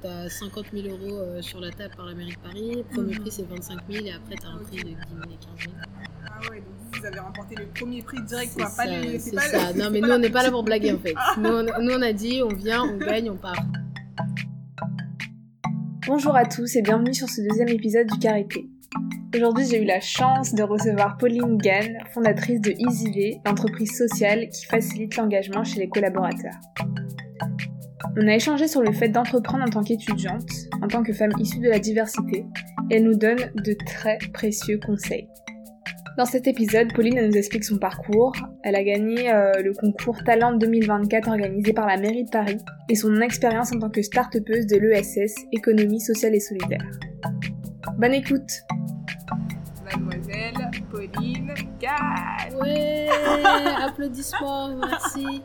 Tu as 50 000 euros euh, sur la table par la mairie de Paris. Premier prix, c'est 25 000 et après, tu as un prix de 10 000 et 15 000. Ah ouais, donc vous avez remporté le premier prix direct, quoi. Pas ça, le- c'est ça. le- Non, mais nous, on n'est pas là pour blaguer en fait. Nous, on, nous, on a dit, on vient, on gagne, on part. Bonjour à tous et bienvenue sur ce deuxième épisode du Carité. Aujourd'hui, j'ai eu la chance de recevoir Pauline Gann, fondatrice de EasyV, l'entreprise sociale qui facilite l'engagement chez les collaborateurs. On a échangé sur le fait d'entreprendre en tant qu'étudiante, en tant que femme issue de la diversité, et elle nous donne de très précieux conseils. Dans cet épisode, Pauline nous explique son parcours. Elle a gagné euh, le concours Talent 2024 organisé par la mairie de Paris et son expérience en tant que start-upeuse de l'ESS, économie sociale et solidaire. Bonne écoute Pauline Gall. Ouais, applaudissements, merci.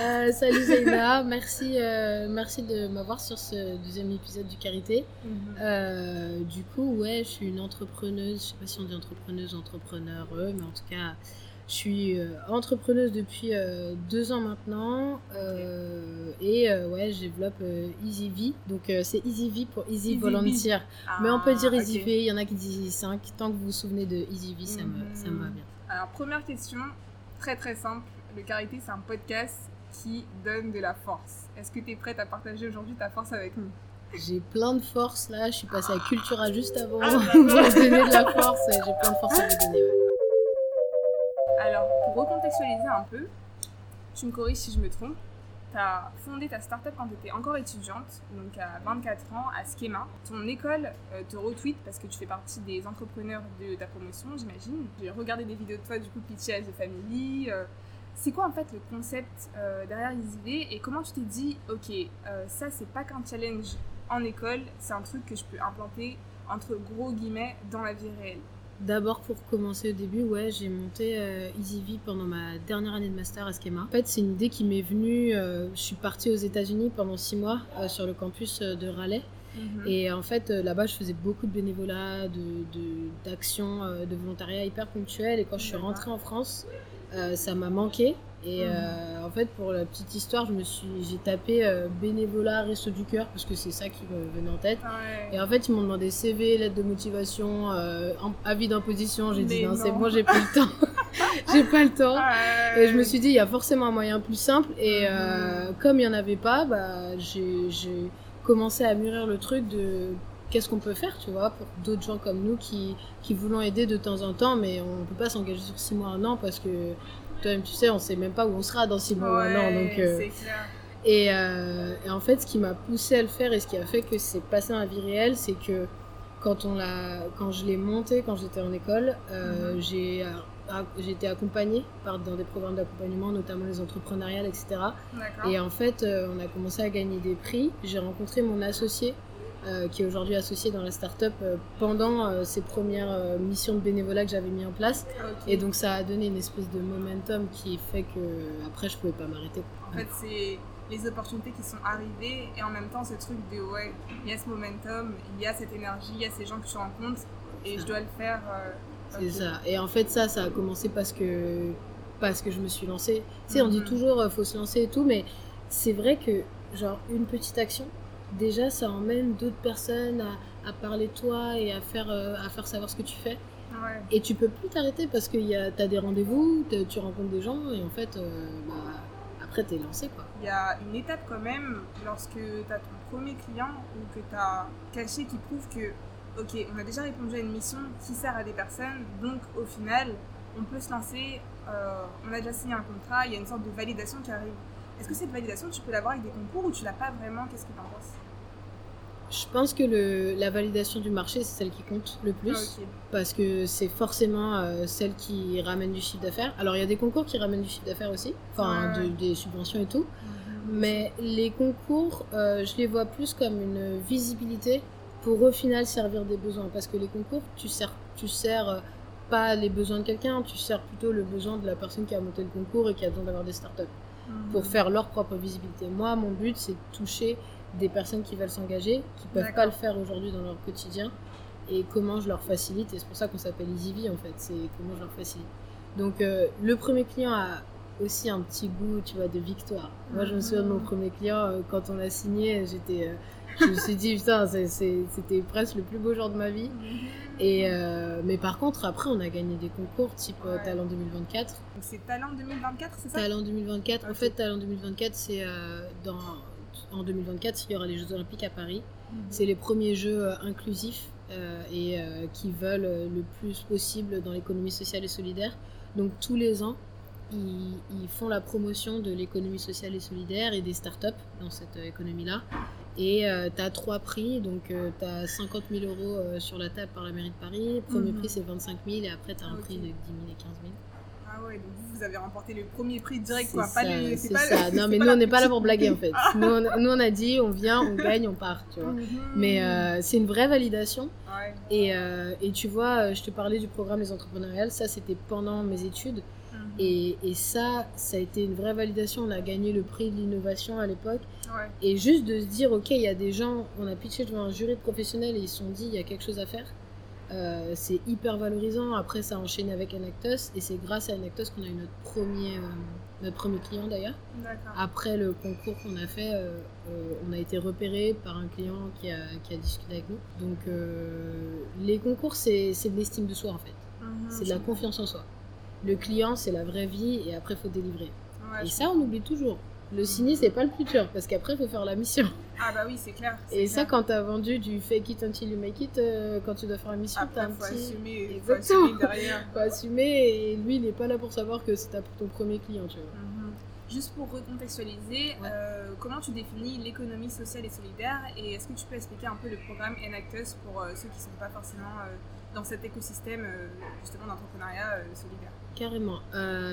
Euh, salut Zeyna, merci, euh, merci de m'avoir sur ce deuxième épisode du Carité. Euh, du coup, ouais, je suis une entrepreneuse, je sais pas si on dit entrepreneuse entrepreneur, mais en tout cas, je suis euh, entrepreneuse depuis euh, deux ans maintenant euh, et ouais, je développe EasyV. Donc c'est EasyV pour Easy Easy Volunteer. Ah, Mais on peut dire. EasyV, il y en a qui disent Easy 5. Tant que vous vous souvenez de EasyV, ça, me, ça me va bien. Alors, première question, très très simple. Le Carité, c'est un podcast qui donne de la force. Est-ce que tu es prête à partager aujourd'hui ta force avec nous? J'ai plein de force là, je suis passée à Cultura juste avant Ah, pour donner de la force. J'ai plein de force à vous donner. ouais. Alors, pour recontextualiser un peu, tu me corriges si je me trompe, tu as fondé ta startup quand tu étais encore étudiante, donc à 24 ans, à Schema. Ton école euh, te retweet parce que tu fais partie des entrepreneurs de ta promotion, j'imagine. J'ai regardé des vidéos de toi, du coup, pitcher The Family. euh, c'est quoi en fait le concept euh, derrière EasyV et comment tu t'es dit, ok, ça c'est pas qu'un challenge en école, c'est un truc que je peux implanter entre gros guillemets dans la vie réelle? D'abord pour commencer au début, ouais, j'ai monté euh, EasyV pendant ma dernière année de master à Schema. En fait, c'est une idée qui m'est venue. euh, je suis partie aux États-Unis pendant six mois euh, sur le campus euh, de Raleigh. Et en fait, là-bas, je faisais beaucoup de bénévolat, de- d'actions, de, de volontariat hyper ponctuel. Et quand je suis rentrée en France, ça m'a manqué. Et Mhm. euh, en fait, pour la petite histoire, je me suis, j'ai tapé euh, bénévolat, resto du cœur, parce que c'est ça qui me venait en tête. Ouais. Et en fait, ils m'ont demandé CV, lettre de motivation, euh, avis d'imposition. J'ai dit non, c'est bon, j'ai pas le temps. j'ai pas le temps. Ouais. Et je me suis dit, il y a forcément un moyen plus simple. Et euh, comme il n'y en avait pas, bah, j'ai j'ai commencé à mûrir le truc de qu'est-ce qu'on peut faire, tu vois, pour d'autres gens comme nous qui, qui voulons aider de temps en temps, mais on peut pas s'engager sur six mois, un an, parce que toi-même, tu sais, on sait même pas où on sera dans six mois ou un an. Donc, euh, clair. et, euh, et en fait, ce qui m'a poussé à le faire et ce qui a fait que c'est passé dans la vie réelle, c'est que quand, on l'a, quand je l'ai monté, quand j'étais en école, euh, Mhm. j'ai, euh, j'ai été accompagnée par, dans des programmes d'accompagnement, notamment les entrepreneuriales, etc. Et en fait, on a commencé à gagner des prix. J'ai rencontré mon associé, euh, qui est aujourd'hui associé dans la start-up, euh, pendant euh, ces premières euh, missions de bénévolat que j'avais mis en place. Ok. Et donc, ça a donné une espèce de momentum qui fait que après, je pouvais pas m'arrêter. En fait, c'est les opportunités qui sont arrivées et en même temps ce truc de ouais, il y a ce momentum, il y a cette énergie, il y a ces gens que tu rencontres et je dois le faire. C'est ça. Et en fait, ça, ça a commencé parce que, parce que je me suis lancée. Tu sais, on dit Mhm. toujours faut se lancer et tout, mais c'est vrai que, genre, une petite action, déjà, ça emmène d'autres personnes à, à parler de toi et à faire, euh, à faire savoir ce que tu fais. Ouais. Et tu peux plus t'arrêter parce que y a- t'as des rendez-vous, tu rencontres des gens et en fait, euh, bah, après, t'es lancé quoi. Il y a une étape quand même lorsque tu as ton premier client ou que tu as caché qui prouve que, ok, on a déjà répondu à une mission qui sert à des personnes, donc au final, on peut se lancer, euh, on a déjà signé un contrat, il y a une sorte de validation qui arrive. Est-ce que cette validation, tu peux l'avoir avec des concours ou tu l'as pas vraiment? Qu'est-ce que tu en penses? Je pense que le, la validation du marché, c'est celle qui compte le plus. Ah, parce que c'est forcément euh, celle qui ramène du chiffre d'affaires. Alors il y a des concours qui ramènent du chiffre d'affaires aussi, enfin de- des subventions et tout, mais les concours, euh, je les vois plus comme une visibilité pour au final servir des besoins, parce que les concours, tu sers, tu sers euh, pas les besoins de quelqu'un, tu sers plutôt le besoin de la personne qui a monté le concours et qui a besoin d'avoir des startups Mhm. pour faire leur propre visibilité. Moi, mon but, c'est de toucher des personnes qui veulent s'engager, qui peuvent D'accord. pas le faire aujourd'hui dans leur quotidien, et comment je leur facilite. Et c'est pour ça qu'on s'appelle EasyV en fait, c'est comment je leur facilite. Donc, euh, le premier client a aussi un petit goût, tu vois, de victoire. Moi, je me souviens de mon Mhm. premier client, euh, quand on l'a signé, j'étais euh, je me suis dit, putain, c'était presque le plus beau jour de ma vie. Mhm. Et, euh, mais par contre, après, on a gagné des concours type Talent 2024. Donc c'est Talent 2024, c'est ça? Talent 2024. En fait, Talent 2024, c'est dans en 2024, il y aura les Jeux Olympiques à Paris. Mhm. C'est les premiers Jeux inclusifs et qui veulent le plus possible dans l'économie sociale et solidaire. Donc tous les ans, ils, font la promotion de l'économie sociale et solidaire et des startups dans cette euh, économie-là. Et euh, tu as trois prix, donc tu as 50 000 euros euh, sur la table par la mairie de Paris. Premier mhm. prix c'est 25 000 et après tu as un prix de 10 000 et 15 000. Ah ouais, donc vous, avez remporté le premier prix direct quoi. C'est ça. Non mais nous on n'est pas là pour blaguer en fait. nous, on, a dit on vient, on gagne, on part, tu vois. Mhm. Mais c'est une vraie validation. Et, et, tu vois, je te parlais du programme Les Entrepreneuriales, ça c'était pendant mes études. Et, et, ça, ça a été une vraie validation. On a gagné le prix de l'innovation à l'époque. Et juste de se dire, ok, il y a des gens, on a pitché devant un jury de professionnels et ils se sont dit, il y a quelque chose à faire. Euh, c'est hyper valorisant. Après, ça a enchaîné avec Enactus et c'est grâce à Enactus qu'on a eu notre premier, euh, notre premier client d'ailleurs. Après le concours qu'on a fait, euh, on a été repéré par un client qui a, qui a discuté avec nous. Donc, les concours, c'est de l'estime de soi en fait. Mhm, c'est de la confiance en soi le client, c'est la vraie vie et après, il faut délivrer. et ça, on oublie toujours. Le signer, c'est pas le plus dur parce qu'après, il faut faire la mission. Ah, bah oui, c'est clair. Et ça, quand tu as vendu du fake it until you make it, euh, quand tu dois faire la mission, tu as un faut petit. Assumer, faut assumer derrière. faut assumer et lui, il n'est pas là pour savoir que c'est ton premier client, tu vois. Mhm. Juste pour recontextualiser, euh, comment tu définis l'économie sociale et solidaire et est-ce que tu peux expliquer un peu le programme Enactus pour euh, ceux qui ne sont pas forcément dans cet écosystème justement d'entrepreneuriat solidaire? Carrément.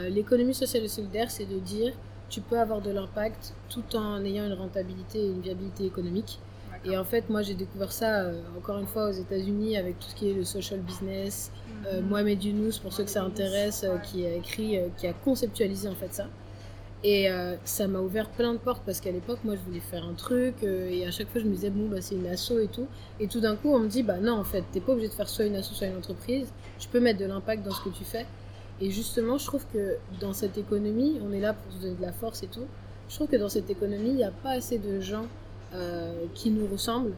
L'économie sociale et solidaire, c'est de dire tu peux avoir de l'impact tout en ayant une rentabilité et une viabilité économique. Et en fait, moi, j'ai découvert ça, euh, encore une fois, aux États-Unis, avec tout ce qui est le social business. Euh, mhm. Mohamed Younous, pour ceux que ça intéresse, qui a écrit, qui a conceptualisé en fait ça. Et ça m'a ouvert plein de portes parce qu'à l'époque, moi, je voulais faire un truc et à chaque fois, je me disais, bon, bah, c'est une asso et tout. Et tout d'un coup, on me dit, bah non, en fait, t'es pas obligé de faire soit une asso, soit une entreprise. Tu peux mettre de l'impact dans ce que tu fais. Et justement, je trouve que dans cette économie, on est là pour se donner de la force et tout. Je trouve que dans cette économie, il n'y a pas assez de gens euh, qui nous ressemblent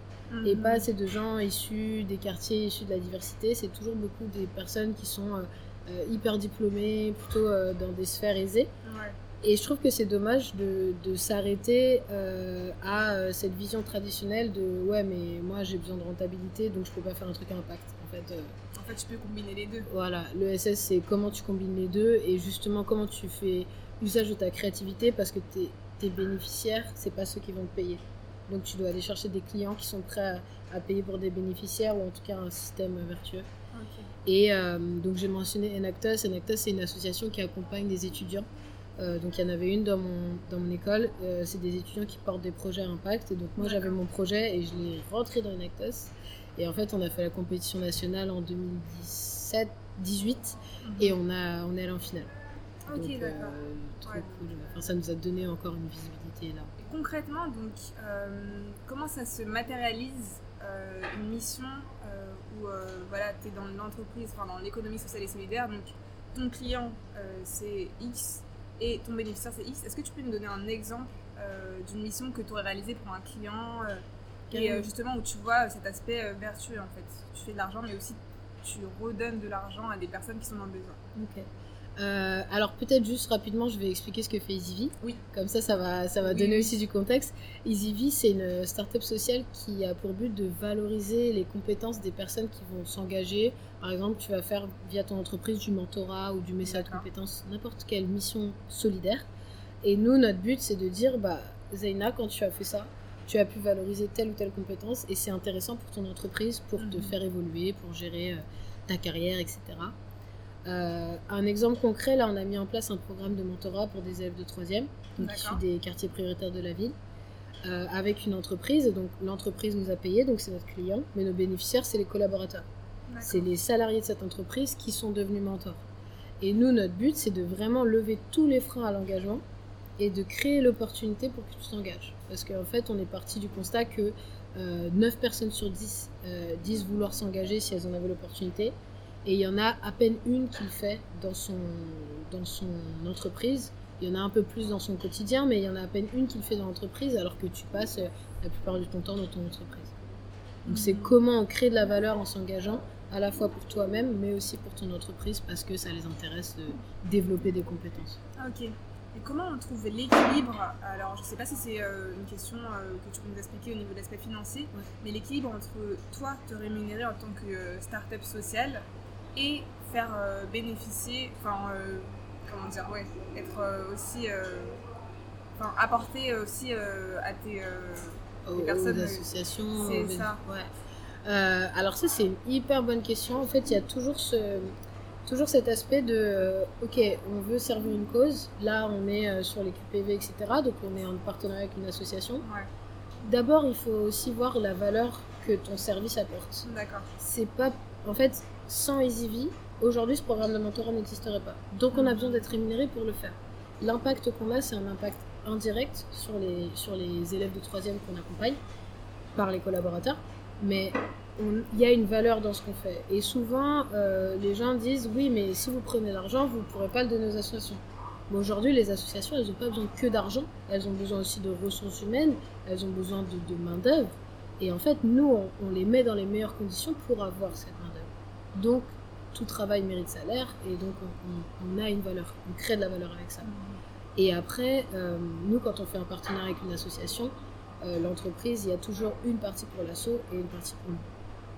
et pas mhm. assez de gens issus des quartiers, issus de la diversité. C'est toujours beaucoup des personnes qui sont euh, euh, hyper diplômées, plutôt dans des sphères aisées. Et je trouve que c'est dommage de, de s'arrêter à cette vision traditionnelle de ouais, mais moi j'ai besoin de rentabilité donc je peux pas faire un truc à impact. En fait, fait, tu peux combiner les deux. Voilà, le SS, c'est comment tu combines les deux et justement comment tu fais usage de ta créativité parce que tes, tes bénéficiaires, c'est pas ceux qui vont te payer. Donc tu dois aller chercher des clients qui sont prêts à, payer pour des bénéficiaires ou en tout cas un système vertueux. Et euh, donc j'ai mentionné Enactus. Enactus, c'est une association qui accompagne des étudiants. Euh, donc il y en avait une dans mon, dans mon école. Euh, c'est des étudiants qui portent des projets à impact. Et donc moi j'avais mon projet et je l'ai rentré dans Enactus. Et en fait, on a fait la compétition nationale en 2017, 18 et on, a, on est allé en finale. Ok, d'accord. Enfin, ça nous a donné encore une visibilité là. concrètement, donc, euh, comment ça se matérialise euh, une mission euh, où voilà, tu es dans l'entreprise, enfin dans l'économie sociale et solidaire, donc ton client c'est X et ton bénéficiaire c'est X. Est-ce que tu peux nous donner un exemple d'une mission que tu aurais réalisée pour un client et euh, justement, où tu vois cet aspect euh, vertueux en fait. Tu fais de l'argent, mais aussi tu redonnes de l'argent à des personnes qui sont dans le besoin. Ok. Euh, alors peut-être juste rapidement, je vais expliquer ce que fait EasyV. Oui. Comme ça, ça va, ça va donner aussi du contexte. EasyV, c'est une start-up sociale qui a pour but de valoriser les compétences des personnes qui vont s'engager. Par exemple, tu vas faire via ton entreprise du mentorat ou du message de compétences, n'importe quelle mission solidaire. Et nous, notre but, c'est de dire, bah, Zaina, quand tu as fait ça, tu as pu valoriser telle ou telle compétence et c'est intéressant pour ton entreprise pour te mhm. faire évoluer, pour gérer euh, ta carrière, etc. Euh, un exemple concret, là, on a mis en place un programme de mentorat pour des élèves de 3e, donc issus des quartiers prioritaires de la ville, euh, avec une entreprise. Donc, l'entreprise nous a payé, donc c'est notre client, mais nos bénéficiaires, c'est les collaborateurs. C'est les salariés de cette entreprise qui sont devenus mentors. Et nous, notre but, c'est de vraiment lever tous les freins à l'engagement et de créer l'opportunité pour que tu t'engages. Parce qu'en fait, on est parti du constat que 9 euh, personnes sur 10 euh, disent vouloir s'engager si elles en avaient l'opportunité. Et il y en a à peine une qui le fait dans son, dans son entreprise. Il y en a un peu plus dans son quotidien, mais il y en a à peine une qui le fait dans l'entreprise, alors que tu passes la plupart du temps dans ton entreprise. Donc c'est comment on crée de la valeur en s'engageant, à la fois pour toi-même, mais aussi pour ton entreprise, parce que ça les intéresse de développer des compétences. Ah, ok. Et comment on trouve l'équilibre Alors, je ne sais pas si c'est euh, une question euh, que tu peux nous expliquer au niveau de l'aspect financier, mais l'équilibre entre toi, te rémunérer en tant que euh, start-up sociale et faire bénéficier, enfin, comment dire, ouais, être aussi, enfin, apporter aussi à tes aux, personnes, associations. C'est ça. Ouais. alors ça, c'est une hyper bonne question. En fait, il y a toujours ce toujours cet aspect de euh, ok on veut servir une cause. Là on est euh, sur les QPV etc donc on est en partenariat avec une association. D'abord il faut aussi voir la valeur que ton service apporte. D'accord. C'est pas en fait sans EasyV aujourd'hui ce programme de mentorat n'existerait pas. Donc on a besoin d'être rémunéré pour le faire. L'impact qu'on a c'est un impact indirect sur les sur les élèves de troisième qu'on accompagne par les collaborateurs. Mais il y a une valeur dans ce qu'on fait. Et souvent, euh, les gens disent oui, mais si vous prenez l'argent, vous ne pourrez pas le donner aux associations. Mais aujourd'hui, les associations, elles n'ont pas besoin que d'argent, elles ont besoin aussi de ressources humaines, elles ont besoin de, main-d'œuvre. Et en fait, nous, on, les met dans les meilleures conditions pour avoir cette main-d'œuvre. Donc, tout travail mérite salaire, et donc on, a une valeur, on crée de la valeur avec ça. Et après, euh, nous, quand on fait un partenariat avec une association, euh, l'entreprise, il y a toujours une partie pour l'assaut et une partie pour nous.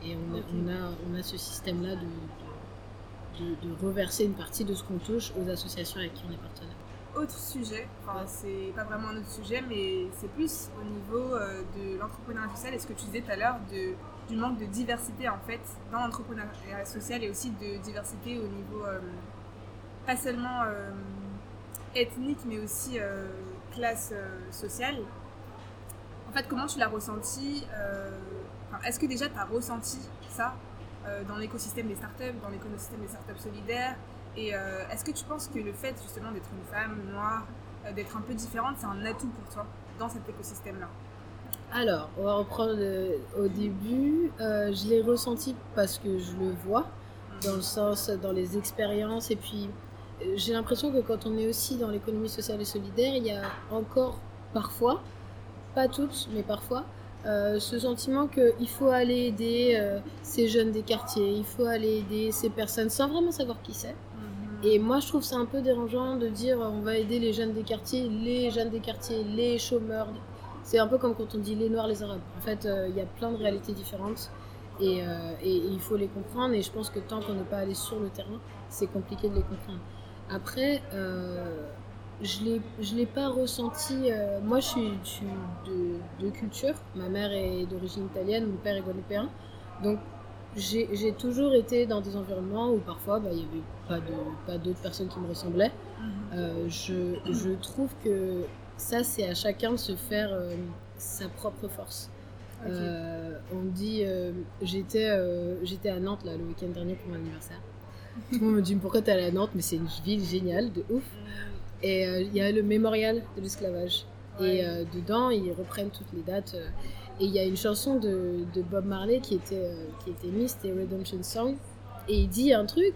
Et on a, on a, on a ce système-là de, de, de, reverser une partie de ce qu'on touche aux associations avec qui on est partenaire. Autre sujet, enfin, c'est pas vraiment un autre sujet, mais c'est plus au niveau euh, de l'entrepreneuriat social et ce que tu disais tout à l'heure du manque de diversité en fait dans l'entrepreneuriat social et aussi de diversité au niveau euh, pas seulement euh, ethnique mais aussi classe sociale. En fait, comment tu l'as ressenti est-ce que déjà tu as ressenti ça euh, dans l'écosystème des startups, dans l'écosystème des startups solidaires? Et euh, est-ce que tu penses que le fait justement d'être une femme noire, euh, d'être un peu différente, c'est un atout pour toi dans cet écosystème-là? Alors, on va reprendre au début. je l'ai ressenti parce que je le vois, dans le sens, dans les expériences. Et puis, j'ai l'impression que quand on est aussi dans l'économie sociale et solidaire, il y a encore parfois, pas toutes, mais parfois, euh, ce sentiment qu'il faut aller aider euh, ces jeunes des quartiers, il faut aller aider ces personnes sans vraiment savoir qui c'est. Mhm. Et moi, je trouve ça un peu dérangeant de dire on va aider les jeunes des quartiers, les jeunes des quartiers, les chômeurs. C'est un peu comme quand on dit les noirs, les arabes. En fait, euh, il y a plein de réalités différentes et, et, il faut les comprendre. Et je pense que tant qu'on n'est pas allé sur le terrain, c'est compliqué de les comprendre. Après, je ne l'ai pas ressenti. Euh, moi, je suis, de, de, culture. Ma mère est d'origine italienne, mon père est guadeloupéen. Donc, j'ai toujours été dans des environnements où parfois bah, il n'y avait pas pas d'autres personnes qui me ressemblaient. Mhm. Euh, je, je, trouve que ça, c'est à chacun de se faire euh, sa propre force. on dit, j'étais j'étais à Nantes là, le week-end dernier pour mon anniversaire. Tout le monde me dit pourquoi t'es allé à Nantes, mais c'est une ville géniale, de ouf. Et euh, il y a le mémorial de l'esclavage. Et euh, dedans, ils reprennent toutes les dates. Euh, et il y a une chanson de, de Bob Marley qui était, qui était mise, c'était Redemption Song. Et il dit un truc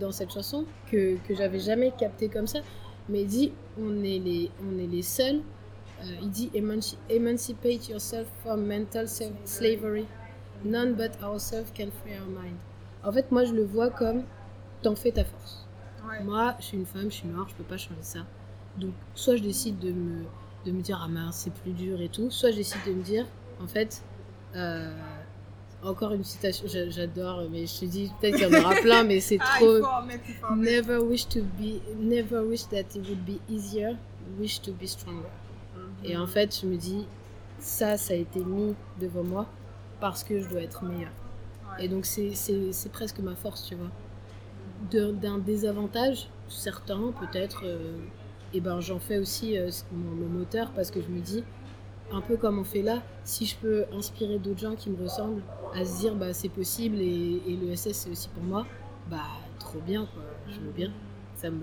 dans cette chanson que, que j'avais jamais capté comme ça. Mais il dit on est les, on est les seuls. il dit Emancipate yourself from mental slavery. None but ourselves can free our mind. En fait, moi, je le vois comme t'en fais ta force. Moi, je suis une femme, je suis noire, je peux pas changer ça. Donc, soit je décide de me, de me dire, ah mince, c'est plus dur et tout, soit je décide de me dire, en fait, euh, encore une citation, j'adore, mais je te dis, peut-être qu'il y en aura plein, mais c'est ah, trop. never wish to be, never wish that it would be easier, wish to be stronger. Et en fait, je me dis, ça, ça a été mis devant moi parce que je dois être meilleure. Et donc, c'est presque ma force, tu vois d'un désavantage, certains peut-être, et euh, eh ben j'en fais aussi euh, mon, moteur parce que je me dis, un peu comme on fait là, si je peux inspirer d'autres gens qui me ressemblent à se dire bah c'est possible et, et le SS c'est aussi pour moi, bah trop bien je veux bien. Ça me,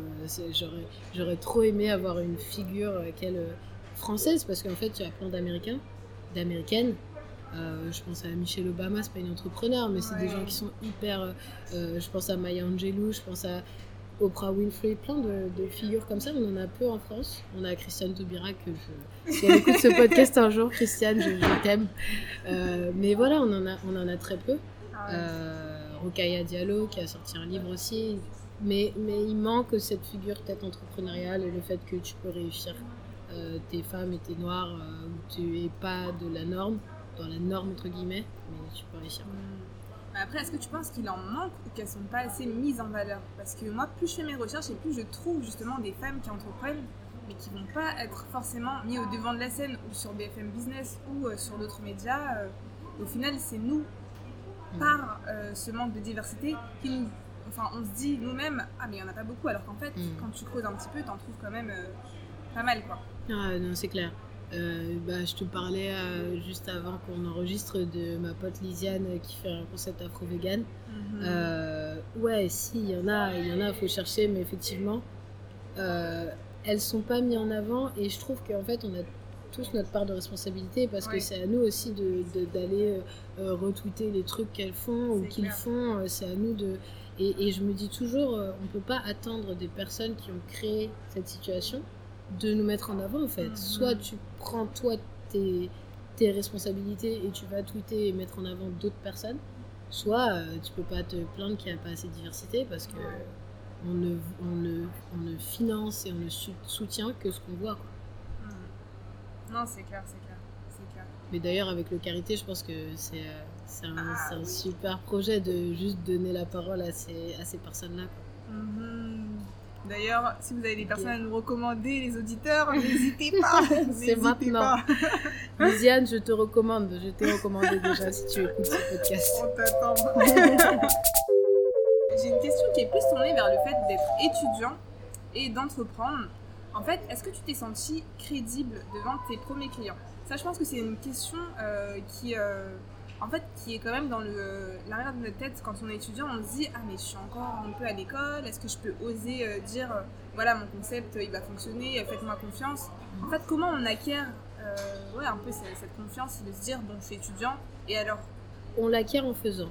j'aurais, trop aimé avoir une figure euh, qu'elle française parce qu'en fait il y a plein d'Américains, d'Américaines euh, je pense à Michelle Obama, c'est pas une entrepreneur, mais c'est des gens qui sont hyper. Euh, euh, je pense à Maya Angelou, je pense à Oprah Winfrey, plein de, figures comme ça. On en a peu en France. On a Christiane Taubira que je. Si elle écoute ce podcast un jour, Christiane, je, t'aime. Euh, mais voilà, on en a, on en a très peu. Ah Rokaya Diallo qui a sorti un livre aussi. Mais, mais il manque cette figure peut-être entrepreneuriale et le fait que tu peux réussir. T'es femme et t'es noire, tu es pas de la norme, dans la norme entre guillemets, mais tu peux réussir. Mm. Après, est-ce que tu penses qu'il en manque ou qu'elles sont pas assez mises en valeur? Parce que moi, plus je fais mes recherches et plus je trouve justement des femmes qui entreprennent, mais qui vont pas être forcément mis au devant de la scène ou sur BFM Business ou euh, sur d'autres médias. Euh, au final, c'est nous, par euh, ce manque de diversité, qui nous. Enfin, on se dit nous-mêmes, ah, mais il n'y en a pas beaucoup, alors qu'en fait, mm. quand tu creuses un petit peu, tu en trouves quand même pas mal, quoi. Ah, non, c'est clair. Euh, bah, je te parlais euh, juste avant qu'on enregistre de ma pote Lisiane qui fait un concept afro-vegan. Mhm. Euh, ouais, si, il y en a, il y en a, faut chercher, mais effectivement, elles sont pas mises en avant et je trouve qu'en fait, on a tous notre part de responsabilité parce que c'est à nous aussi d'aller de, retweeter les trucs qu'elles font ou qu'ils font. C'est à nous de. Et, et, je me dis toujours, on peut pas attendre des personnes qui ont créé cette situation de nous mettre en avant en fait. Mhm. Soit tu prends toi tes, tes, responsabilités et tu vas tweeter et mettre en avant d'autres personnes, soit euh, tu peux pas te plaindre qu'il n'y a pas assez de diversité parce que on, ne, on, ne, on ne finance et on ne soutient que ce qu'on voit. Quoi. Mhm. Non, c'est clair, c'est clair, clair. Mais d'ailleurs, avec le Carité, je pense que c'est euh, un, ah un super projet de juste donner la parole à ces, à ces personnes-là. D'ailleurs, si vous avez des personnes à nous recommander, les auditeurs, n'hésitez pas. C'est maintenant. Lisiane, je te recommande. Je t'ai recommandé déjà si tu écoutes ce podcast. On t'attend. J'ai une question qui est plus tournée vers le fait d'être étudiant et d'entreprendre. En fait, est-ce que tu t'es senti crédible devant tes premiers clients? Ça, je pense que c'est une question euh, qui. Euh, en fait, qui est quand même dans l'arrière de notre tête quand on est étudiant, on se dit ah mais je suis encore un peu à l'école, est-ce que je peux oser euh, dire euh, voilà mon concept il va fonctionner, faites-moi confiance. En fait, comment on acquiert euh, ouais, un peu cette, confiance de se dire bon je suis étudiant et alors? On l'acquiert en faisant,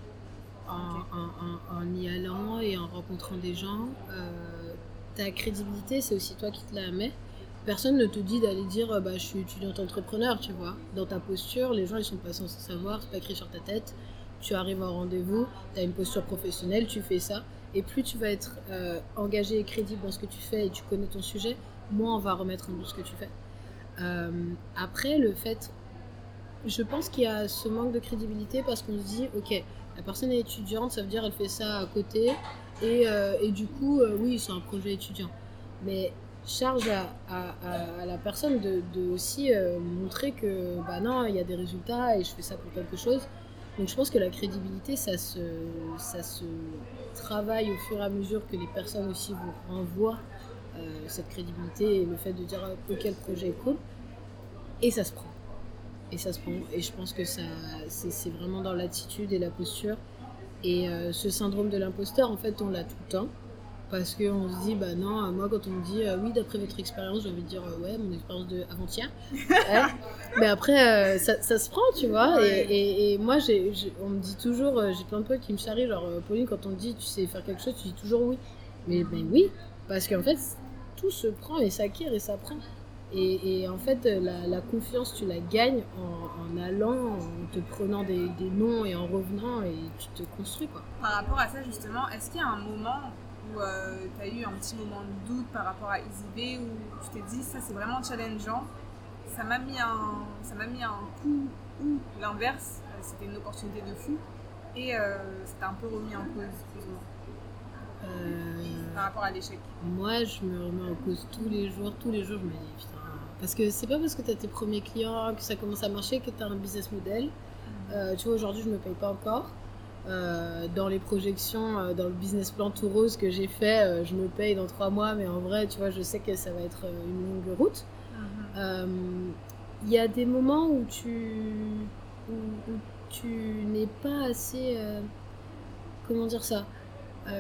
en, y allant et en rencontrant des gens. ta crédibilité, c'est aussi toi qui te la mets personne ne te dit d'aller dire euh, bah, je suis étudiante entrepreneur, tu vois. Dans ta posture, les gens ils sont pas censés savoir, c'est pas écrit sur ta tête. Tu arrives en rendez-vous, tu as une posture professionnelle, tu fais ça. Et plus tu vas être euh, engagé et crédible dans ce que tu fais et tu connais ton sujet, moins on va remettre en doute ce que tu fais. Euh, après, le fait, je pense qu'il y a ce manque de crédibilité parce qu'on se dit ok, la personne est étudiante, ça veut dire elle fait ça à côté. Et, et du coup, oui, c'est un projet étudiant. Mais charge à, la personne de, aussi euh, montrer que bah non, il y a des résultats et je fais ça pour quelque chose. Donc je pense que la crédibilité, ça se, ça se travaille au fur et à mesure que les personnes aussi vous renvoient euh, cette crédibilité et le fait de dire ok le projet est cool. Et ça se prend. Et ça se prend. Et je pense que ça, c'est vraiment dans l'attitude et la posture. Et euh, ce syndrome de l'imposteur, en fait, on l'a tout le temps parce qu'on se dit, bah non, moi quand on me dit, euh, oui, d'après votre expérience, j'ai envie de dire, euh, ouais, mon expérience de avant-hier. Mais après, euh, ça, ça, se prend, tu vois. Et, et, moi, j'ai, on me dit toujours, j'ai plein de potes qui me charrient, genre, Pauline, quand on te dit, tu sais faire quelque chose, tu dis toujours oui. Mais ben oui, parce qu'en fait, tout se prend et s'acquiert et ça prend. Et, en fait, la, la, confiance, tu la gagnes en, en, allant, en te prenant des, des noms et en revenant et tu te construis, quoi. Par rapport à ça, justement, est-ce qu'il y a un moment où euh, tu as eu un petit moment de doute par rapport à EasyB où tu t'es dit ça c'est vraiment challengeant. Ça m'a mis un ça m'a mis un coup ou l'inverse. Euh, c'était une opportunité de fou. Et euh, c'était un peu remis en cause par rapport à l'échec. moi je me remets en cause tous les jours tous les jours je me dis putain. Parce que c'est pas parce que tu as tes premiers clients que ça commence à marcher que tu as un business model. Mm. tu vois aujourd'hui je me paye pas encore euh, dans les projections, euh, dans le business plan tout rose que j'ai fait, euh, je me paye dans trois mois, mais en vrai, tu vois, je sais que ça va être une longue route. Mhm. Il y a des moments où tu, où, tu n'es pas assez. comment dire ça?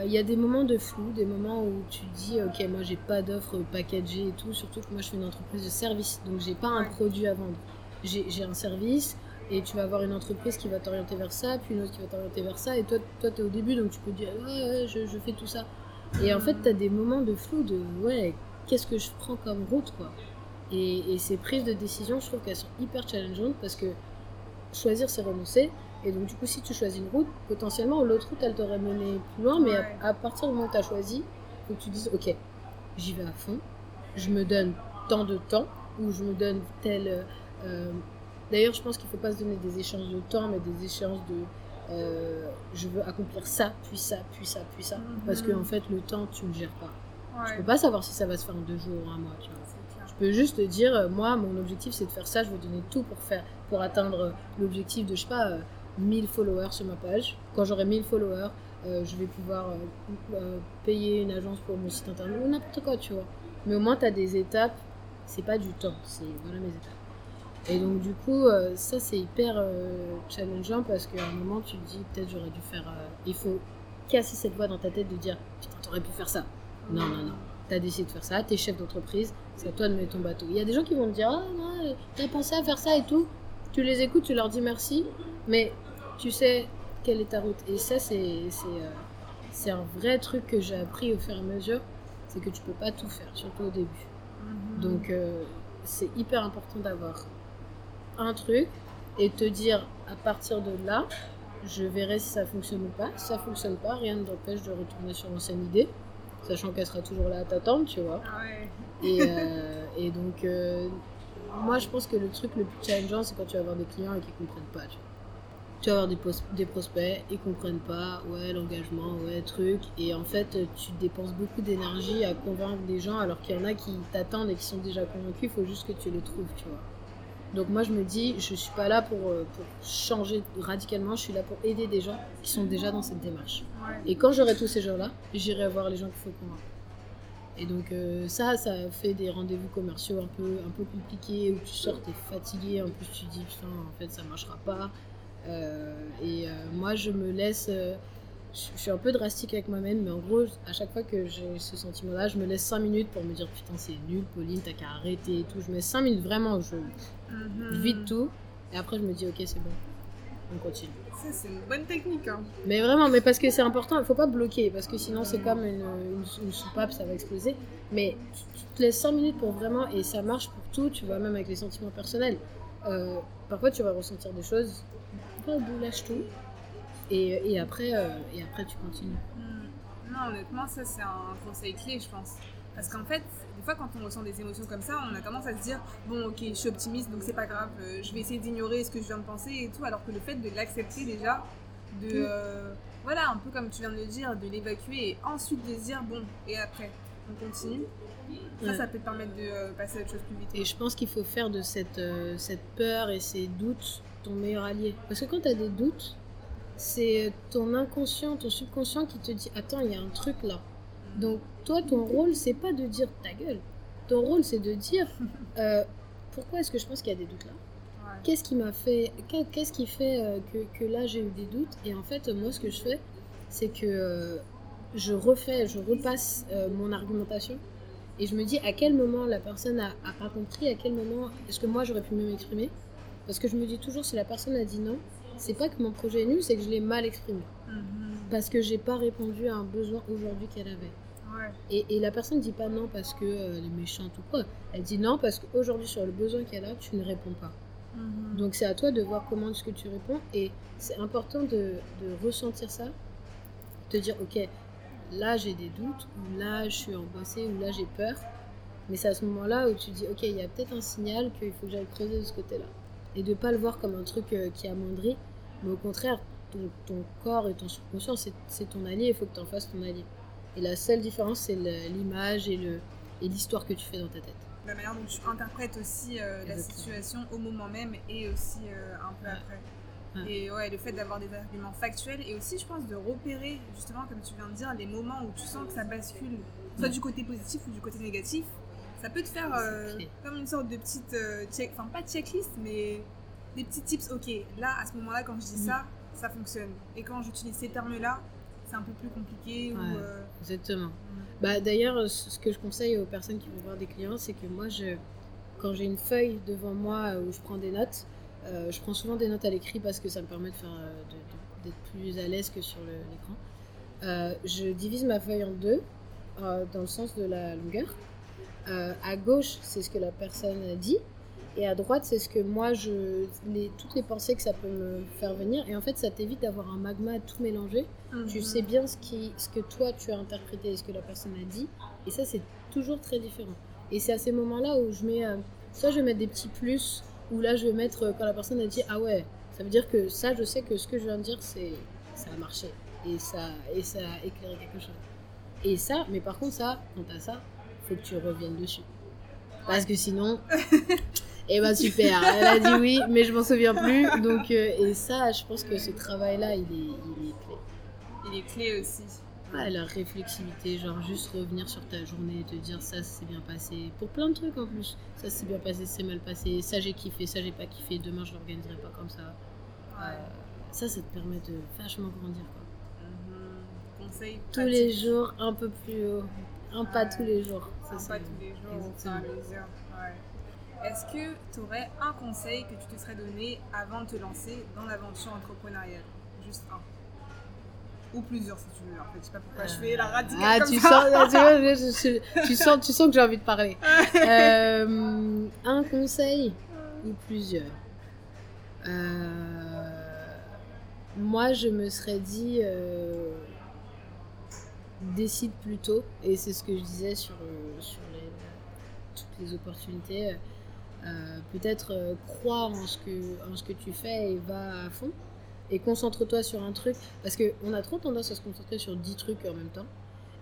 Il y a des moments de flou, des moments où tu dis ok moi j'ai pas d'offre packagée et tout, surtout que moi je suis une entreprise de service, donc j'ai pas un produit à vendre. J'ai un service, et tu vas avoir une entreprise qui va t'orienter vers ça, puis une autre qui va t'orienter vers ça, et toi, toi tu es au début, donc tu peux dire, ouais, je, je, fais tout ça. Et en fait, tu as des moments de flou de ouais, qu'est-ce que je prends comme route quoi. Et, et ces prises de décision, je trouve qu'elles sont hyper challengeantes parce que choisir, c'est renoncer. Et donc, du coup, si tu choisis une route, potentiellement, l'autre route, elle t'aurait mené plus loin. Mais à, à partir du moment où tu as choisi, faut que tu dises Ok, j'y vais à fond. Je me donne tant de temps ou je me donne tel. euh, D'ailleurs, je pense qu'il ne faut pas se donner des échéances de temps, mais des échéances de. euh, je veux accomplir ça, puis ça, puis ça, puis ça. Parce que, en fait, le temps, tu ne le gères pas. Tu Ouais, peux pas savoir si ça va se faire en deux jours ou un mois, tu vois. Je peux juste te dire, euh, moi, mon objectif, c'est de faire ça. Je veux donner tout pour faire, pour atteindre euh, l'objectif de, je sais pas, euh, 1000 followers sur ma page. Quand j'aurai 1000 followers, euh, je vais pouvoir euh, payer une agence pour mon site internet ou n'importe quoi, tu vois. Mais au moins, tu as des étapes. C'est pas du temps, c'est voilà mes étapes. Et donc, du coup, euh, ça, c'est hyper euh, challengeant parce qu'à un moment, tu te dis, peut-être j'aurais dû faire. euh, il faut casser cette voix dans ta tête de dire, putain, t'aurais pu faire ça. Non, non, non. T'as décidé de faire ça, t'es chef d'entreprise, c'est à toi de mettre ton bateau. Il y a des gens qui vont te dire Ah non, t'as pensé à faire ça et tout. Tu les écoutes, tu leur dis merci, mais tu sais quelle est ta route. Et ça, c'est c'est, c'est un vrai truc que j'ai appris au fur et à mesure c'est que tu peux pas tout faire, surtout au début. Mhm. Donc, euh, c'est hyper important d'avoir un truc et te dire à partir de là, je verrai si ça fonctionne ou pas. Si ça fonctionne pas, rien ne t'empêche de retourner sur l'ancienne idée, sachant qu'elle sera toujours là à t'attendre, tu vois. Ah ouais. Et, euh, et donc, euh, moi, je pense que le truc le plus challengeant, c'est quand tu vas avoir des clients et qu'ils comprennent pas. Tu, vois. tu vas avoir des, des prospects, ils comprennent pas, ouais, l'engagement, ouais, truc. Et en fait, tu dépenses beaucoup d'énergie à convaincre des gens, alors qu'il y en a qui t'attendent et qui sont déjà convaincus, il faut juste que tu les trouves, tu vois. Donc moi, je me dis, je suis pas là pour, euh, pour changer radicalement, je suis là pour aider des gens qui sont déjà dans cette démarche. Et quand j'aurai tous ces gens-là, j'irai voir les gens qu'il faut convaincre. Et donc euh, ça, ça fait des rendez-vous commerciaux un peu, un peu compliqués où tu sors, t'es fatigué, en plus tu dis putain, en fait ça marchera pas. Euh, et euh, moi je me laisse, je suis un peu drastique avec moi-même, mais en gros, à chaque fois que j'ai ce sentiment-là, je me laisse 5 minutes pour me dire putain c'est nul, Pauline, t'as qu'à arrêter et tout. Je mets 5 minutes vraiment, je Mhm. vide tout, et après je me dis ok c'est bon, on continue. Ça, c'est une bonne technique. Hein. Mais vraiment, mais parce que c'est important, il faut pas bloquer, parce que sinon c'est comme une, une, une soupape, ça va exploser. Mais tu, tu te laisses 5 minutes pour vraiment, et ça marche pour tout, tu vois, même avec les sentiments personnels. Euh, parfois tu vas ressentir des choses, pas au bout, lâche tout, et, et, après, euh, et après tu continues. Hmm. Non, honnêtement, ça, c'est un conseil clé, je pense. Parce qu'en fait, des fois, quand on ressent des émotions comme ça, on a tendance à se dire Bon, ok, je suis optimiste, donc c'est pas grave, euh, je vais essayer d'ignorer ce que je viens de penser et tout. Alors que le fait de l'accepter déjà, de. Mm. euh, voilà, un peu comme tu viens de le dire, de l'évacuer et ensuite de se dire Bon, et après, on continue. Ça, Ouais. ça peut te permettre de passer à autre chose plus vite. Et je pense qu'il faut faire de cette, euh, cette peur et ces doutes ton meilleur allié. Parce que quand tu as des doutes, c'est ton inconscient, ton subconscient qui te dit Attends, il y a un truc là. Donc, toi, ton rôle, c'est pas de dire ta gueule. Ton rôle, c'est de dire euh, Pourquoi est-ce que je pense qu'il y a des doutes là? Ouais. Qu'est-ce qui m'a fait qu'est- Qu'est-ce qui fait euh, que, que là j'ai eu des doutes? Et en fait, moi, ce que je fais, c'est que euh, je refais, je repasse euh, mon argumentation et je me dis à quel moment la personne a, a pas compris, à quel moment est-ce que moi j'aurais pu mieux m'exprimer? Parce que je me dis toujours, si la personne a dit non, c'est pas que mon projet est nul, c'est que je l'ai mal exprimé. Mhm. Parce que j'ai pas répondu à un besoin aujourd'hui qu'elle avait. Ouais. Et, et la personne dit pas non parce qu'elle est méchante ou quoi. Elle dit non parce qu'aujourd'hui, sur le besoin qu'elle a, tu ne réponds pas. Mhm. Donc c'est à toi de voir comment est-ce que tu réponds. Et c'est important de, de ressentir ça. Te dire, ok, là j'ai des doutes, ou là je suis angoissée, ou là j'ai peur. Mais c'est à ce moment-là où tu dis, ok, il y a peut-être un signal qu'il faut que j'aille creuser de ce côté-là. Et de pas le voir comme un truc euh, qui amoindrit, mais au contraire, ton, ton corps et ton subconscient, c'est ton allié, il faut que tu en fasses ton allié. Et la seule différence, c'est l'image et l'histoire que tu fais dans ta tête. La manière dont tu interprètes aussi euh, la situation au moment même et aussi euh, un peu Ouais. après. Ouais. Et ouais, le fait d'avoir des arguments factuels et aussi, je pense, de repérer, justement, comme tu viens de dire, les moments où tu sens que ça bascule, soit Ouais. du côté positif ou du côté négatif, ça peut te faire euh, comme une sorte de petite euh, check, enfin pas checklist, mais des petits tips. Ok, là, à ce moment-là, quand je dis Mhm. ça, ça fonctionne. Et quand j'utilise ces termes-là, c'est un peu plus compliqué. Ou, euh, Exactement. mm. Bah, D'ailleurs, ce que je conseille aux personnes qui vont voir des clients, c'est que moi, je, quand j'ai une feuille devant moi où je prends des notes, euh, je prends souvent des notes à l'écrit parce que ça me permet d'être plus à l'aise que sur l'écran. Euh, je divise ma feuille en deux dans le sens de la longueur. Euh, à gauche, c'est ce que la personne dit. Et à droite, c'est ce que moi, je, les, toutes les pensées que ça peut me faire venir. Et en fait, ça t'évite d'avoir un magma tout mélangé. Tu sais bien ce, qui, ce que toi, tu as interprété et ce que la personne a dit. Et ça, c'est toujours très différent. Et c'est à ces moments-là où je mets... Euh, soit je vais mettre des petits plus, ou là, je vais mettre, euh, quand la personne a dit, ah ouais, ça veut dire que ça, je sais que ce que je viens de dire, c'est ça a marché. Et ça, et ça a éclairé quelque chose. Et ça, mais par contre, ça, quand t'as ça, faut que tu reviennes dessus. Parce que sinon, eh ben super, elle a dit oui, mais je m'en souviens plus. Donc, euh, et ça, je pense que ce travail-là, il est, il est clé. Il est clé aussi. Ouais, la réflexivité, genre juste revenir sur ta journée et te dire ça, s'est bien passé. Pour plein de trucs en plus. Ça s'est bien passé, c'est mal passé. Ça, j'ai kiffé, ça, j'ai pas kiffé. Demain, je l'organiserai pas comme ça. Ouais. Euh, ça, ça te permet de vachement grandir. Quoi. Mhm. Conseil Tous les jours, un peu plus haut. Un pas tous les jours. Ça, pas tous les jours, Exactement. au fur et à mesure. Ouais. Est-ce que tu aurais un conseil que tu te serais donné avant de te lancer dans l'aventure entrepreneuriale? Juste un. Ou plusieurs si tu veux. En fait, je sais pas pourquoi je fais la radicale Ah, comme tu ça. sens, ah, tu, vois, je- je- je- tu sens, tu sens que j'ai envie de parler. Euh, un conseil ou plusieurs? Euh, moi, je me serais dit, euh, décide plus tôt. Et c'est ce que je disais sur, euh, sur toutes les opportunités. Euh, Peut-être euh, crois en ce, que, en tu fais et va à fond. Et concentre-toi sur un truc. Parce qu'on a trop tendance à se concentrer sur 10 trucs en même temps.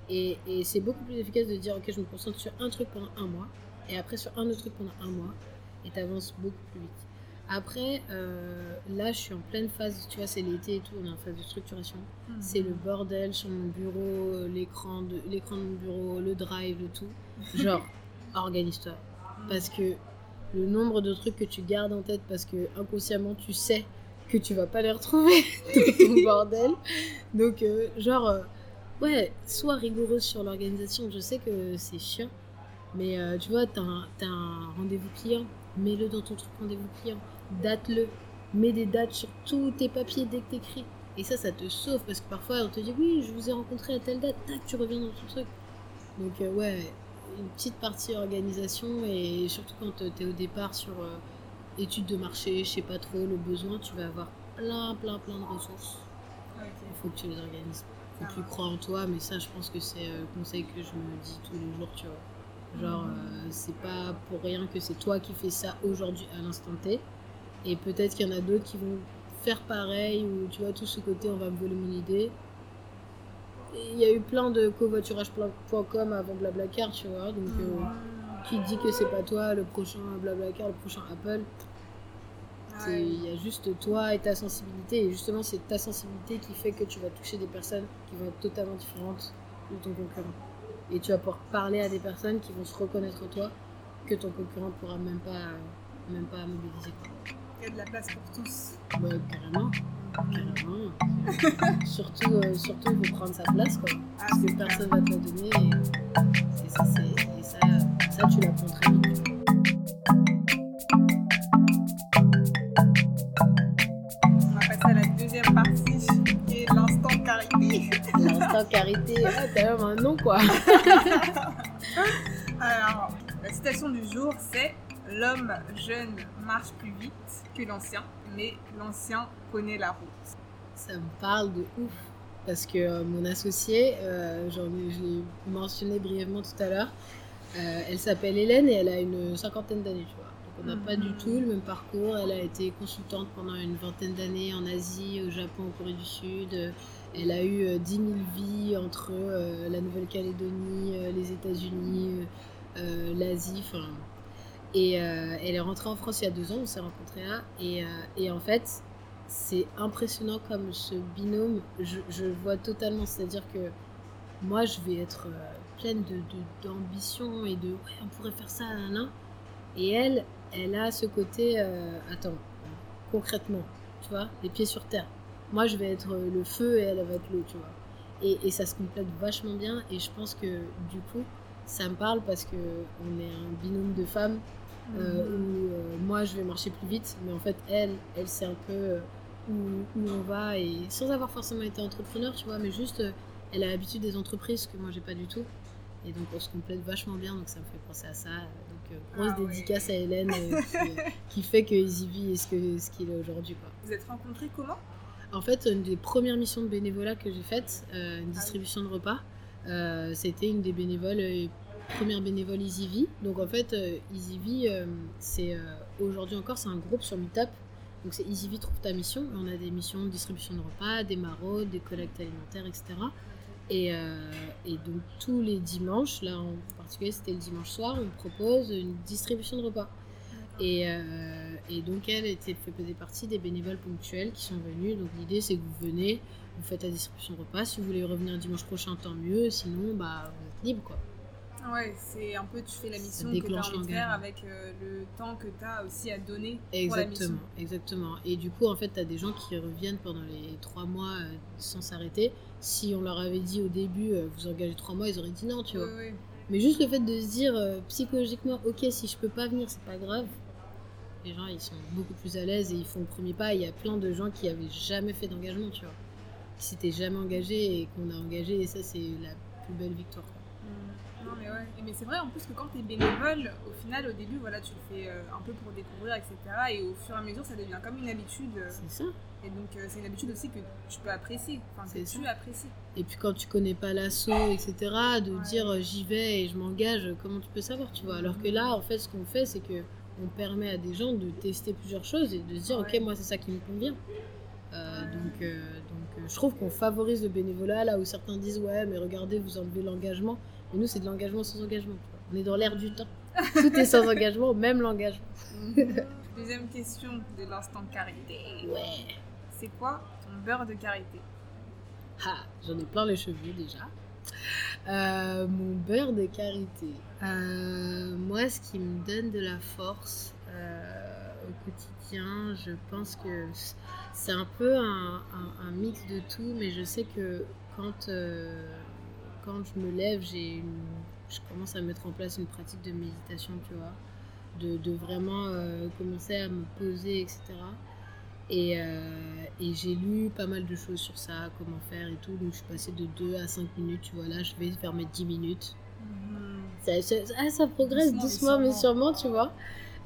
Et, et c'est beaucoup plus efficace de dire, ok, je me concentre sur un truc pendant un mois. Et après sur un autre truc pendant un mois. Et t'avances beaucoup plus vite. Après, euh, là, je suis en pleine phase, tu vois, c'est l'été et tout, on est en phase de structuration. Mhm. C'est le bordel sur mon bureau, euh, l'écran de, l'écran de mon bureau, le drive, le tout. Genre, organise-toi. Parce que le nombre de trucs que tu gardes en tête, parce que inconsciemment, tu sais que tu vas pas les retrouver dans ton bordel. Donc, euh, genre, euh, ouais, sois rigoureuse sur l'organisation. Je sais que c'est chiant, mais tu vois, t'as un, t'as un rendez-vous client, mets-le dans ton truc rendez-vous client, date-le, mets des dates sur tous tes papiers dès que t'écris. Et ça, ça te sauve parce que parfois on te dit oui, je vous ai rencontré à telle date, tac, tu reviens dans ton truc. Donc, euh, ouais, une petite partie organisation et surtout quand tu es au départ sur euh, études de marché, je sais pas trop, le besoin, tu vas avoir plein, plein, plein de ressources. Il faut que tu les organises. Faut Ah que tu crois en toi, mais ça, je pense que c'est euh, le conseil que je me dis tous les jours, tu vois. Genre, euh, c'est pas pour rien que c'est toi qui fais ça aujourd'hui à l'instant T. Et peut-être qu'il y en a d'autres qui vont faire pareil, ou tu vois, tout ce côté, on va me voler mon idée. Il y a eu plein de covoiturage.com avant Blablacar, tu vois. Donc, euh, qui dit que c'est pas toi le prochain Blablacar, le prochain Apple. Il y a juste toi et ta sensibilité. Et justement, c'est ta sensibilité qui fait que tu vas toucher des personnes qui vont être totalement différentes de ton concurrent. Et tu vas pouvoir parler à des personnes qui vont se reconnaître en toi que ton concurrent pourra même pas, même pas mobiliser. Quoi. Il y a de la place pour tous. Ouais, carrément. Carrément. surtout, euh, surtout, il faut prendre sa place. Quoi. Ah, Parce que personne va te la donner. Et, et ça, et ça, ça, tu l'apprends très vite. On va passer à la deuxième partie qui est l'instant carité. L'instant carité, ah, t'as même un nom quoi. Alors, la citation du jour, c'est L'homme jeune marche plus vite que l'ancien, mais l'ancien connaît la route. Ça me parle de ouf. Parce que euh, mon associée, euh, j'en ai, je l'ai mentionné brièvement tout à l'heure, euh, elle s'appelle Hélène et elle a une cinquantaine d'années, tu vois. Donc on n'a pas Mhm. du tout le même parcours. Elle a été consultante pendant une vingtaine d'années en Asie, au Japon, en Corée du Sud. Elle a eu euh, 10 000 vies entre la Nouvelle-Calédonie, les États-Unis, l'Asie, enfin. Et euh, elle est rentrée en France il y a deux ans, on s'est rencontrés là. Et, euh, et en fait, c'est impressionnant comme ce binôme, je, je vois totalement. C'est-à-dire que moi, je vais être euh, pleine d'ambition et de ouais, on pourrait faire ça, là, là. Et elle, elle a ce côté, attends, concrètement, tu vois, les pieds sur terre. Moi, je vais être le feu et elle va être l'eau, tu vois. Et, et ça se complète vachement bien. Et je pense que du coup, ça me parle parce que on est un binôme de femmes euh, où euh, moi je vais marcher plus vite, mais en fait elle, elle sait un peu euh, où, où on va et sans avoir forcément été entrepreneur, tu vois, mais juste elle a l'habitude des entreprises que moi j'ai pas du tout. Et donc on se complète vachement bien, donc ça me fait penser à ça. Donc grosse Ah ouais. dédicace à Hélène qui, qui fait que EasyV est ce que- ce qu'il est aujourd'hui. Vous êtes rencontrés comment? En fait, une des premières missions de bénévolat que j'ai faites, euh, une distribution de repas, euh, c'était une des bénévoles, première bénévole EasyV. Donc en fait, euh, EasyV, euh, c'est euh, aujourd'hui encore, c'est un groupe sur Meetup. Donc c'est EasyV trouve ta mission. On a des missions de distribution de repas, des maraudes, des collectes alimentaires, etc. Et, euh, et donc tous les dimanches, là en particulier c'était le dimanche soir, on propose une distribution de repas. Et, euh, et donc elle était, faisait partie des bénévoles ponctuels qui sont venus. Donc l'idée c'est que vous venez, vous faites la distribution de repas. Si vous voulez revenir dimanche prochain, tant mieux. Sinon, bah, vous êtes libre quoi. Ouais, c'est un peu, tu fais la mission que tu as envie de faire avec euh, le temps que tu as aussi à donner pour la mission. Exactement, exactement. Et du coup, en fait, tu as des gens qui reviennent pendant les trois mois euh, sans s'arrêter. Si on leur avait dit au début, euh, vous engagez trois mois, ils auraient dit non, tu vois. Ouais, ouais. Mais juste le fait de se dire psychologiquement, ok, si je peux pas venir, c'est pas grave. Les gens, ils sont beaucoup plus à l'aise et ils font le premier pas. Il y a plein de gens qui avaient jamais fait d'engagement, tu vois. Qui s'étaient jamais engagés et qu'on a engagé. Et ça, c'est la plus belle victoire. quoi. Non mais ouais, mais c'est vrai en plus que quand tu es bénévole, au final au début voilà tu le fais euh, un peu pour découvrir etc. Et au fur et à mesure ça devient comme une habitude. euh, C'est ça. Et donc euh, c'est une habitude aussi que tu peux apprécier, enfin que C'est tu apprécies. Et puis quand tu connais pas l'assaut, etc., de Ouais. dire j'y vais et je m'engage, comment tu peux savoir, tu vois? Alors que là, en fait, ce qu'on fait, c'est que on permet à des gens de tester plusieurs choses et de se dire Ouais. ok, moi c'est ça qui me convient. Euh. Donc, euh, donc euh, je trouve qu'on favorise le bénévolat là où certains disent ouais, mais regardez, vous enlevez l'engagement. Mais nous, c'est de l'engagement sans engagement. On est dans l'air du temps. Tout est sans engagement, même l'engagement. Deuxième question de l'instant carité. Ouais. C'est quoi ton beurre de carité? Ah, j'en ai plein les cheveux déjà. Euh, mon beurre de karité. Euh, moi, ce qui me donne de la force euh, au quotidien, je pense que c'est un peu un, un- un mix de tout, mais je sais que quand, quand je me lève, j'ai une- je commence à mettre en place une pratique de méditation, tu vois, de, de vraiment euh, commencer à me poser, etc. Et, euh, et j'ai lu pas mal de choses sur ça, comment faire et tout. Donc je suis passée de 2 à 5 minutes, tu vois. Là, je vais vers mes 10 minutes. Ça, ça, ah, ça progresse Doucement, mais doucement, mais sûrement. sûrement, tu vois.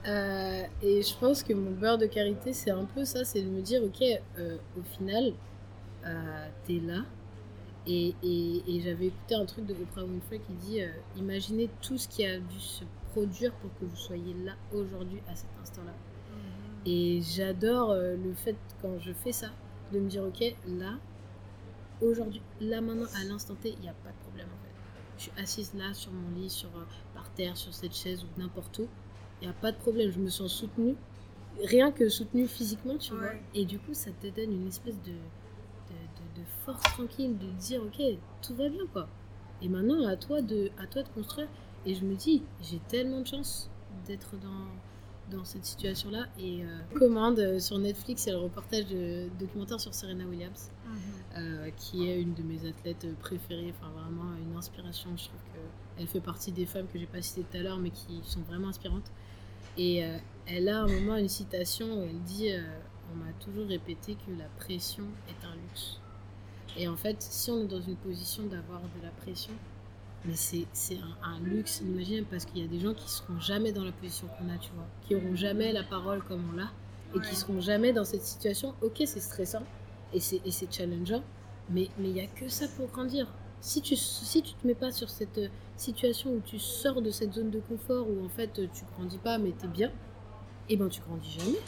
Euh, et je pense que mon beurre de karité, c'est un peu ça c'est de me dire, ok, au final, t'es là. Et, et, et j'avais écouté un truc de Oprah Winfrey qui dit euh, Imaginez tout ce qui a dû se produire pour que vous soyez là aujourd'hui, à cet instant-là. Et j'adore euh, le fait, quand je fais ça, de me dire, ok, là, aujourd'hui, là maintenant, à l'instant T, il n'y a pas de problème en fait. Je suis assise là, sur mon lit, sur, euh, par terre, sur cette chaise ou n'importe où. Il n'y a pas de problème, je me sens soutenue. Rien que soutenue physiquement, tu Ouais. vois. Et du coup, ça te donne une espèce de, de, force tranquille, de dire, ok, tout va bien quoi. Et maintenant, à toi de, à toi de construire. Et je me dis, j'ai tellement de chance d'être dans, dans cette situation-là. Et euh, commande euh, sur Netflix, c'est le reportage de, documentaire sur Serena Williams, euh, qui est une de mes athlètes préférées, enfin vraiment une inspiration. Je trouve qu'elle fait partie des femmes que j'ai pas citées tout à l'heure, mais qui sont vraiment inspirantes. Et euh, elle a à un moment une citation où elle dit euh, On m'a toujours répété que la pression est un luxe. Et en fait, si on est dans une position d'avoir de la pression, mais c'est un, un luxe inimaginable parce qu'il y a des gens qui seront jamais dans la position qu'on a, tu vois, qui auront jamais la parole comme on l'a et qui seront jamais dans cette situation. Ok, c'est stressant et c'est challengeant, mais mais il n'y a que ça pour grandir. Si tu si tu te mets pas sur cette euh, situation où tu sors de cette zone de confort où en fait euh, tu grandis pas mais t'es bien, et ben tu grandis jamais.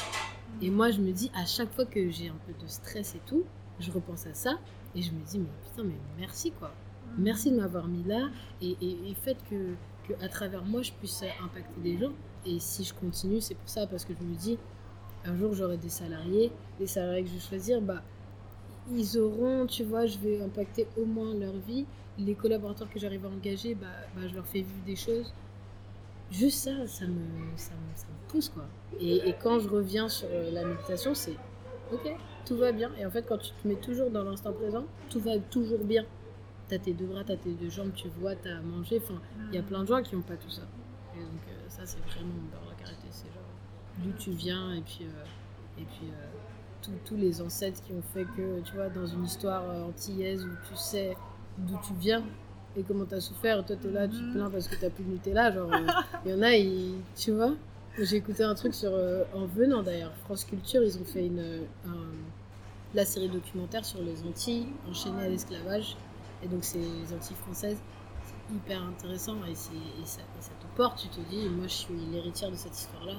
Et moi je me dis à chaque fois que j'ai un peu de stress et tout, je repense à ça et je me dis mais putain mais merci quoi. Merci de m'avoir mis là et, et, et fait que, que à travers moi je puisse impacter des gens. Et si je continue, c'est pour ça parce que je me dis un jour j'aurai des salariés, les salariés que je vais choisir, bah ils auront, tu vois, je vais impacter au moins leur vie. Les collaborateurs que j'arrive à engager, bah, bah, je leur fais vivre des choses. Juste ça, ça me, ça me, ça me pousse quoi. Et, et quand je reviens sur euh, la méditation, c'est ok, tout va bien. Et en fait, quand tu te mets toujours dans l'instant présent, tout va toujours bien. T'as tes deux bras, t'as tes deux jambes, tu vois, t'as à manger. Enfin, il y a plein de gens qui n'ont pas tout ça. Et donc, euh, ça, c'est vraiment beurre de karité. C'est genre d'où tu viens et puis, euh, et puis euh, tous- les ancêtres qui ont fait que, tu vois, dans une histoire euh, antillaise où tu sais d'où tu viens, et comment t'as souffert. Toi, t'es là, tu te plains parce que t'as plus de Nutella. Genre, il y en a, tu vois. J'ai écouté un truc sur, en venant d'ailleurs, France Culture, ils ont fait une, la série documentaire sur les Antilles enchaînées à l'esclavage. Et donc, c'est les Antilles françaises. C'est hyper intéressant et, ça, et ça te porte. Tu te dis, moi, je suis l'héritière de cette histoire-là.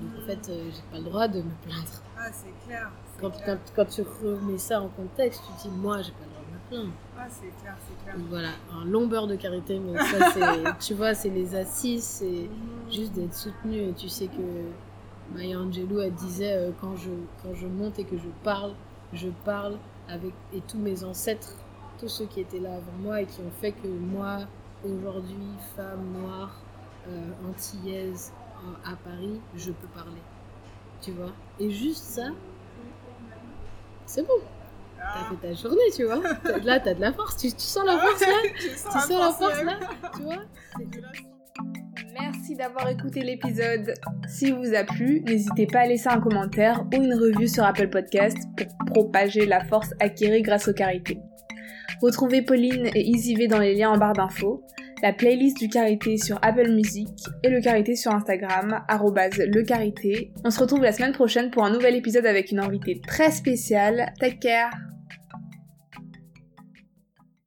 Donc en fait, euh, j'ai pas le droit de me plaindre. Ah, c'est clair. Quand, Quand, quand, tu remets ça en contexte, tu te dis, moi, j'ai pas le droit me plaindre. Ah, c'est clair, c'est clair. Voilà, un long beurre de carité, mais ça, c'est, tu vois, c'est les assises, c'est mhm. juste d'être soutenu. Et tu sais que Maya Angelou, elle disait, euh, quand, je, quand je monte et que je parle, je parle avec et tous mes ancêtres, tous ceux qui étaient là avant moi et qui ont fait que moi, aujourd'hui, femme noire, euh, antillaise, à Paris, je peux parler. Tu vois? Et juste ça, c'est bon. T'as fait ta journée, tu vois. Là, t'as de la force. Tu, sens la force là Tu sens la force là Tu vois Merci d'avoir écouté l'épisode. Si vous a plu, n'hésitez pas à laisser un commentaire ou une review sur Apple Podcast pour propager la force acquérie grâce aux carités. Retrouvez Pauline et EasyV dans les liens en barre d'infos la playlist du Carité sur Apple Music et le Carité sur Instagram, le Carité. On se retrouve la semaine prochaine pour un nouvel épisode avec une invitée très spéciale. Take care